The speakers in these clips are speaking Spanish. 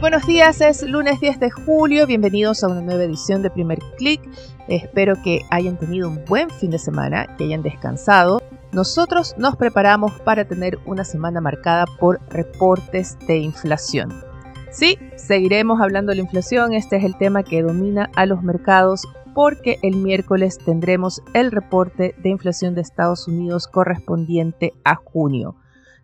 buenos días, es lunes 10 de julio, bienvenidos a una nueva edición de Primer Click. Espero que hayan tenido un buen fin de semana, que hayan descansado. Nosotros nos preparamos para tener una semana marcada por reportes de inflación. Sí, seguiremos hablando de la inflación, este es el tema que domina a los mercados porque el miércoles tendremos el reporte de inflación de Estados Unidos correspondiente a junio.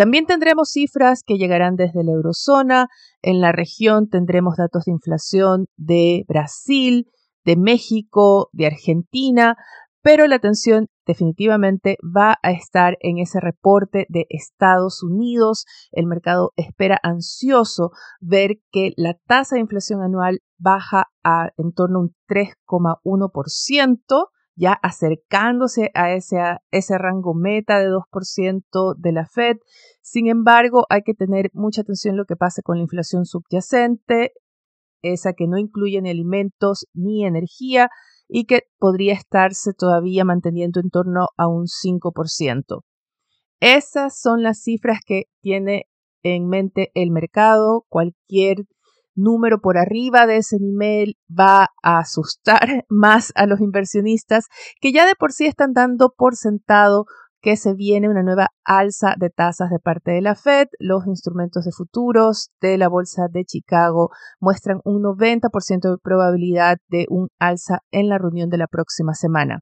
También tendremos cifras que llegarán desde la eurozona. En la región tendremos datos de inflación de Brasil, de México, de Argentina, pero la atención definitivamente va a estar en ese reporte de Estados Unidos. El mercado espera ansioso ver que la tasa de inflación anual baja a en torno a un 3,1% ya acercándose a ese, rango meta de 2% de la Fed. Sin embargo, hay que tener mucha atención en lo que pase con la inflación subyacente, esa que no incluye ni alimentos ni energía y que podría estarse todavía manteniendo en torno a un 5%. Esas son las cifras que tiene en mente el mercado. Cualquier número por arriba de ese nivel va a asustar más a los inversionistas que ya de por sí están dando por sentado que se viene una nueva alza de tasas de parte de la Fed. Los instrumentos de futuros de la Bolsa de Chicago muestran un 90% de probabilidad de un alza en la reunión de la próxima semana.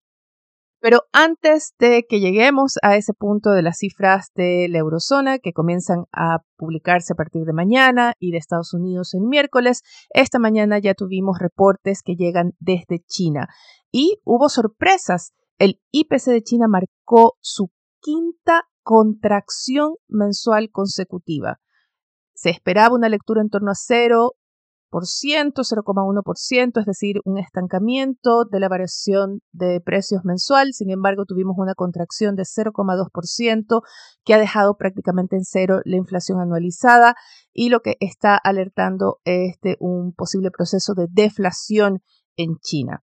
Pero antes de que lleguemos a ese punto de las cifras de la eurozona que comienzan a publicarse a partir de mañana y de Estados Unidos el miércoles, esta mañana ya tuvimos reportes que llegan desde China y hubo sorpresas. El IPC de China marcó su quinta contracción mensual consecutiva. Se esperaba una lectura en torno a cero, 0,1%, es decir, un estancamiento de la variación de precios mensual. Sin embargo, tuvimos una contracción de 0,2% que ha dejado prácticamente en cero la inflación anualizada y lo que está alertando es de un posible proceso de deflación en China.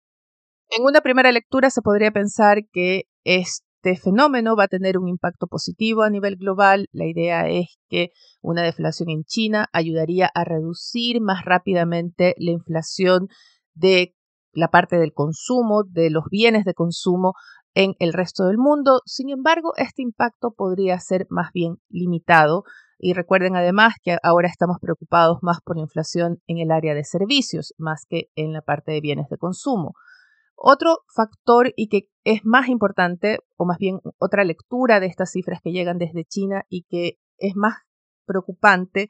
En una primera lectura se podría pensar que es este fenómeno va a tener un impacto positivo a nivel global. La idea es que una deflación en China ayudaría a reducir más rápidamente la inflación de la parte del consumo, de los bienes de consumo en el resto del mundo. Sin embargo, este impacto podría ser más bien limitado. Y recuerden además que ahora estamos preocupados más por la inflación en el área de servicios, más que en la parte de bienes de consumo. Otro factor y que es más importante, o más bien otra lectura de estas cifras que llegan desde China y que es más preocupante,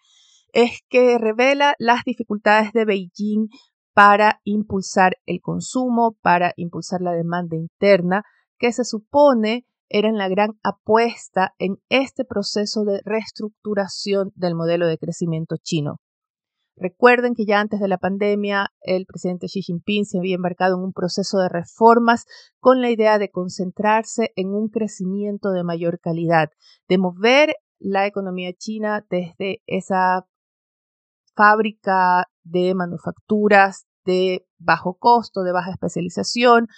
es que revela las dificultades de Beijing para impulsar el consumo, para impulsar la demanda interna, que se supone eran la gran apuesta en este proceso de reestructuración del modelo de crecimiento chino. Recuerden que ya antes de la pandemia el presidente Xi Jinping se había embarcado en un proceso de reformas con la idea de concentrarse en un crecimiento de mayor calidad, de mover la economía china desde esa fábrica de manufacturas de bajo costo, de baja especialización,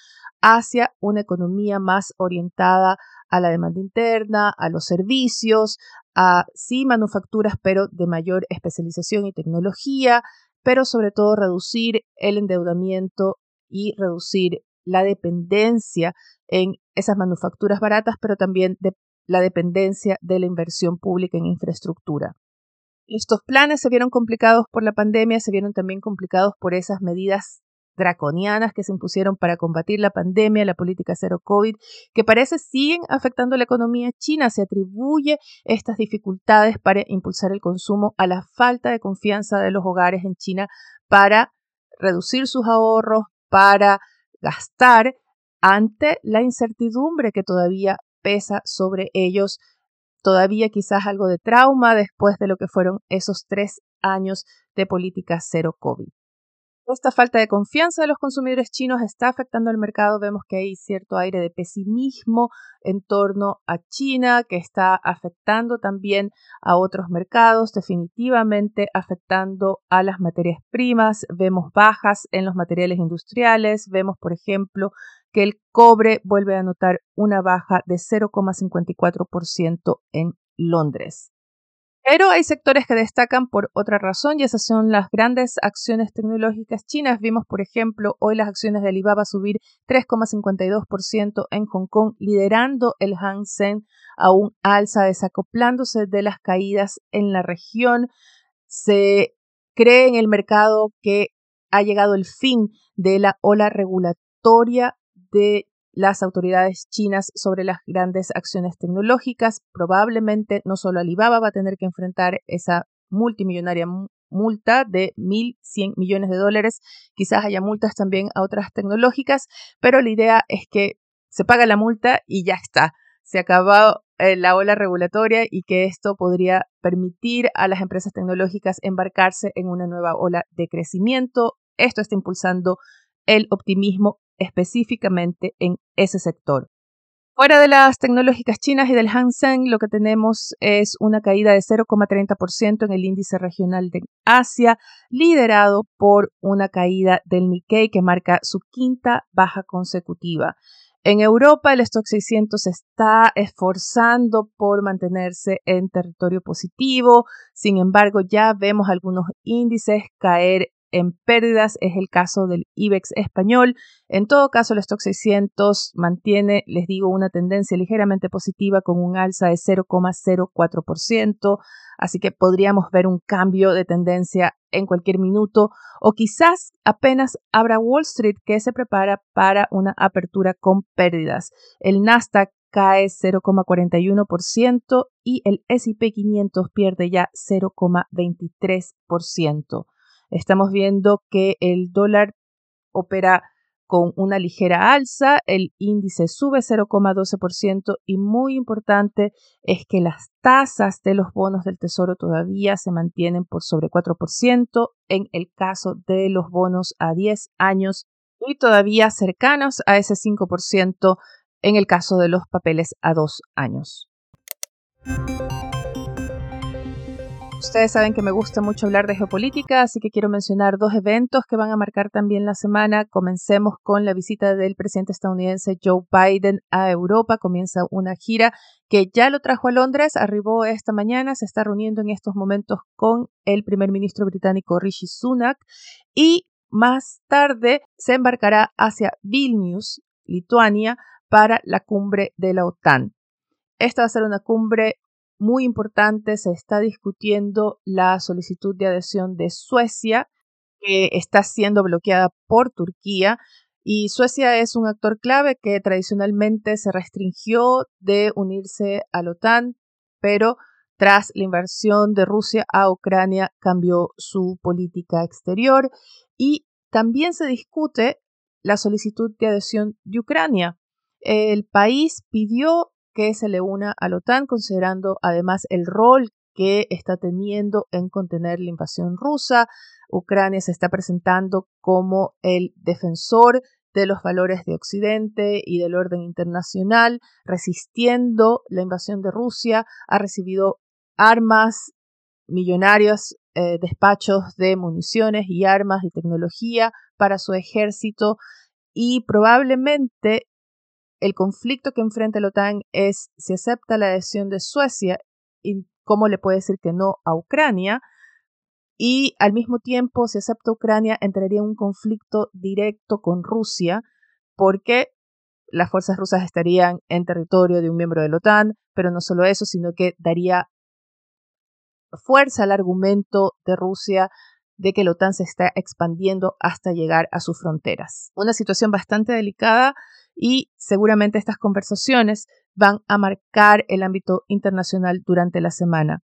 hacia una economía más orientada a la demanda interna, a los servicios, a sí manufacturas, pero de mayor especialización y tecnología, pero sobre todo reducir el endeudamiento y reducir la dependencia en esas manufacturas baratas, pero también de la dependencia de la inversión pública en infraestructura. Estos planes se vieron complicados por la pandemia, se vieron también complicados por esas medidas draconianas que se impusieron para combatir la pandemia, la política cero COVID, que parece siguen afectando la economía china. Se atribuye estas dificultades para impulsar el consumo a la falta de confianza de los hogares en China para reducir sus ahorros, para gastar ante la incertidumbre que todavía pesa sobre ellos, todavía quizás algo de trauma después de lo que fueron esos tres años de política cero COVID. Esta falta de confianza de los consumidores chinos está afectando al mercado. Vemos que hay cierto aire de pesimismo en torno a China que está afectando también a otros mercados, definitivamente afectando a las materias primas. Vemos bajas en los materiales industriales. Vemos, por ejemplo, que el cobre vuelve a notar una baja de 0,54% en Londres. Pero hay sectores que destacan por otra razón y esas son las grandes acciones tecnológicas chinas. Vimos, por ejemplo, hoy las acciones de Alibaba subir 3,52% en Hong Kong, liderando el Hang Seng a un alza, desacoplándose de las caídas en la región. Se cree en el mercado que ha llegado el fin de la ola regulatoria de las autoridades chinas sobre las grandes acciones tecnológicas. Probablemente no solo Alibaba va a tener que enfrentar esa multimillonaria multa de 1.100 millones de dólares. Quizás haya multas también a otras tecnológicas, pero la idea es que se paga la multa y ya está. Se acabó eh, la ola regulatoria y que esto podría permitir a las empresas tecnológicas embarcarse en una nueva ola de crecimiento. Esto está impulsando el optimismo específicamente en ese sector. Fuera de las tecnológicas chinas y del Hang Seng, lo que tenemos es una caída de 0,30% en el índice regional de Asia, liderado por una caída del Nikkei que marca su quinta baja consecutiva. En Europa, el stock 600 está esforzando por mantenerse en territorio positivo. Sin embargo, ya vemos algunos índices caer en pérdidas es el caso del IBEX español. En todo caso, el stock 600 mantiene, les digo, una tendencia ligeramente positiva con un alza de 0,04%, así que podríamos ver un cambio de tendencia en cualquier minuto o quizás apenas abra Wall Street que se prepara para una apertura con pérdidas. El Nasdaq cae 0,41% y el SP 500 pierde ya 0,23%. Estamos viendo que el dólar opera con una ligera alza, el índice sube 0,12% y muy importante es que las tasas de los bonos del Tesoro todavía se mantienen por sobre 4% en el caso de los bonos a 10 años y todavía cercanos a ese 5% en el caso de los papeles a 2 años. Ustedes saben que me gusta mucho hablar de geopolítica, así que quiero mencionar dos eventos que van a marcar también la semana. Comencemos con la visita del presidente estadounidense Joe Biden a Europa. Comienza una gira que ya lo trajo a Londres, arribó esta mañana, se está reuniendo en estos momentos con el primer ministro británico Rishi Sunak y más tarde se embarcará hacia Vilnius, Lituania, para la cumbre de la OTAN. Esta va a ser una cumbre muy importante, se está discutiendo la solicitud de adhesión de Suecia, que está siendo bloqueada por Turquía. Y Suecia es un actor clave que tradicionalmente se restringió de unirse a la OTAN, pero tras la invasión de Rusia a Ucrania cambió su política exterior y también se discute la solicitud de adhesión de Ucrania. El país pidió que se le una a la OTAN, considerando además el rol que está teniendo en contener la invasión rusa. Ucrania se está presentando como el defensor de los valores de Occidente y del orden internacional, resistiendo la invasión de Rusia, ha recibido armas, millonarios eh, despachos de municiones y armas y tecnología para su ejército y probablemente el conflicto que enfrenta la OTAN es si acepta la adhesión de Suecia y cómo le puede decir que no a Ucrania. Y al mismo tiempo, si acepta Ucrania, entraría en un conflicto directo con Rusia, porque las fuerzas rusas estarían en territorio de un miembro de la OTAN, pero no solo eso, sino que daría fuerza al argumento de Rusia de que la OTAN se está expandiendo hasta llegar a sus fronteras. Una situación bastante delicada y seguramente estas conversaciones van a marcar el ámbito internacional durante la semana.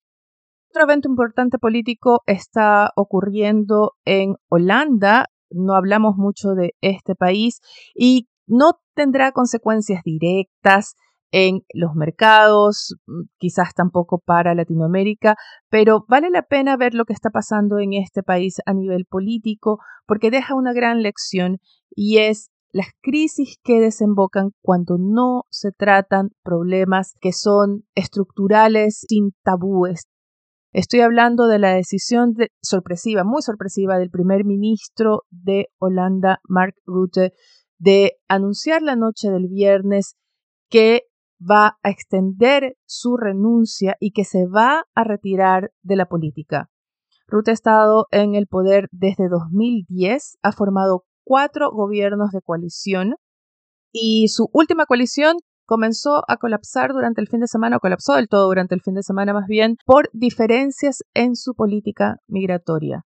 Otro evento importante político está ocurriendo en Holanda. No hablamos mucho de este país y no tendrá consecuencias directas en los mercados, mm, quizás tampoco para Latinoamérica, pero vale la pena ver lo que está pasando en este país a nivel político porque deja una gran lección y es las crisis que desembocan cuando no se tratan problemas que son estructurales sin tabúes. Estoy hablando de la decisión sorpresiva, muy sorpresiva, del primer ministro de Holanda, Mark Rutte, de anunciar la noche del viernes que va a extender su renuncia y que se va a retirar de la política. Rutte ha estado en el poder desde 2010, ha formado cuatro gobiernos de coalición y su última coalición comenzó a colapsar durante el fin de semana, o colapsó del todo durante el fin de semana más bien, por diferencias en su política migratoria.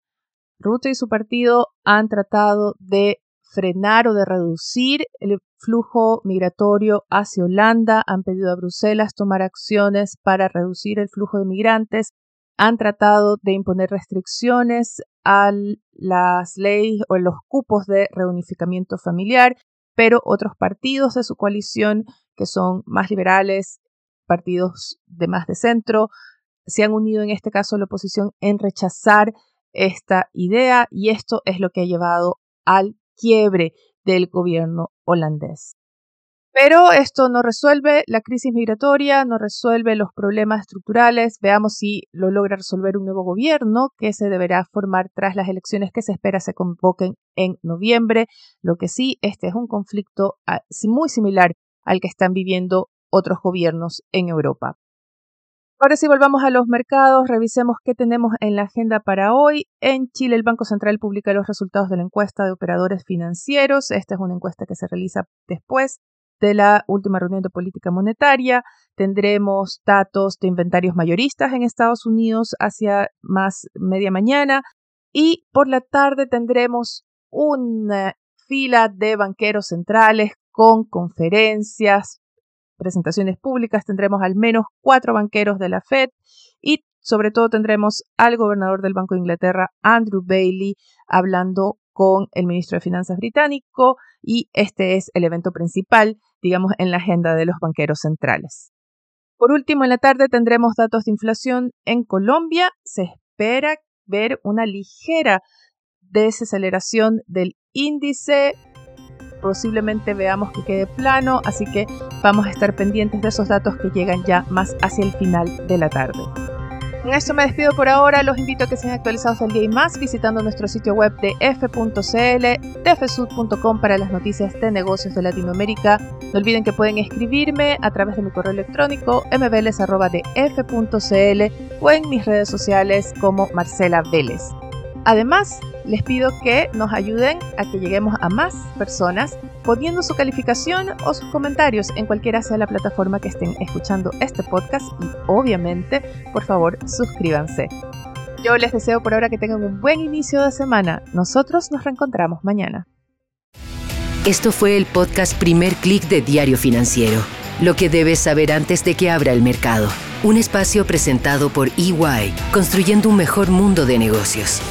Rutte y su partido han tratado de frenar o de reducir el flujo migratorio hacia Holanda, han pedido a Bruselas tomar acciones para reducir el flujo de migrantes, han tratado de imponer restricciones a las leyes o los cupos de reunificamiento familiar, pero otros partidos de su coalición, que son más liberales, partidos de más de centro, se han unido en este caso a la oposición en rechazar esta idea y esto es lo que ha llevado al quiebre del gobierno holandés. Pero esto no resuelve la crisis migratoria, no resuelve los problemas estructurales. Veamos si lo logra resolver un nuevo gobierno que se deberá formar tras las elecciones que se espera se convoquen en noviembre. Lo que sí, este es un conflicto ah, muy similar al que están viviendo otros gobiernos en Europa. Ahora sí volvamos a los mercados, revisemos qué tenemos en la agenda para hoy. En Chile el Banco Central publica los resultados de la encuesta de operadores financieros. Esta es una encuesta que se realiza después de la última reunión de política monetaria. Tendremos datos de inventarios mayoristas en Estados Unidos hacia más media mañana. Y por la tarde tendremos una fila de banqueros centrales con conferencias, presentaciones públicas tendremos al menos cuatro banqueros de la Fed y sobre todo tendremos al gobernador del Banco de Inglaterra, Andrew Bailey, hablando con el ministro de Finanzas británico y este es el evento principal, digamos, en la agenda de los banqueros centrales. Por último, en la tarde tendremos datos de inflación en Colombia. Se espera ver una ligera desaceleración del índice posiblemente veamos que quede plano, así que vamos a estar pendientes de esos datos que llegan ya más hacia el final de la tarde. Con esto me despido por ahora, los invito a que sean actualizados el día y más visitando nuestro sitio web de f.cl, tfsud.com para las noticias de negocios de Latinoamérica. No olviden que pueden escribirme a través de mi correo electrónico mbls.df.cl o en mis redes sociales como Marcela Vélez. Además, les pido que nos ayuden a que lleguemos a más personas poniendo su calificación o sus comentarios en cualquiera sea la plataforma que estén escuchando este podcast y obviamente, por favor, suscríbanse. Yo les deseo por ahora que tengan un buen inicio de semana. Nosotros nos reencontramos mañana. Esto fue el podcast Primer Click de Diario Financiero. Lo que debes saber antes de que abra el mercado. Un espacio presentado por EY, construyendo un mejor mundo de negocios.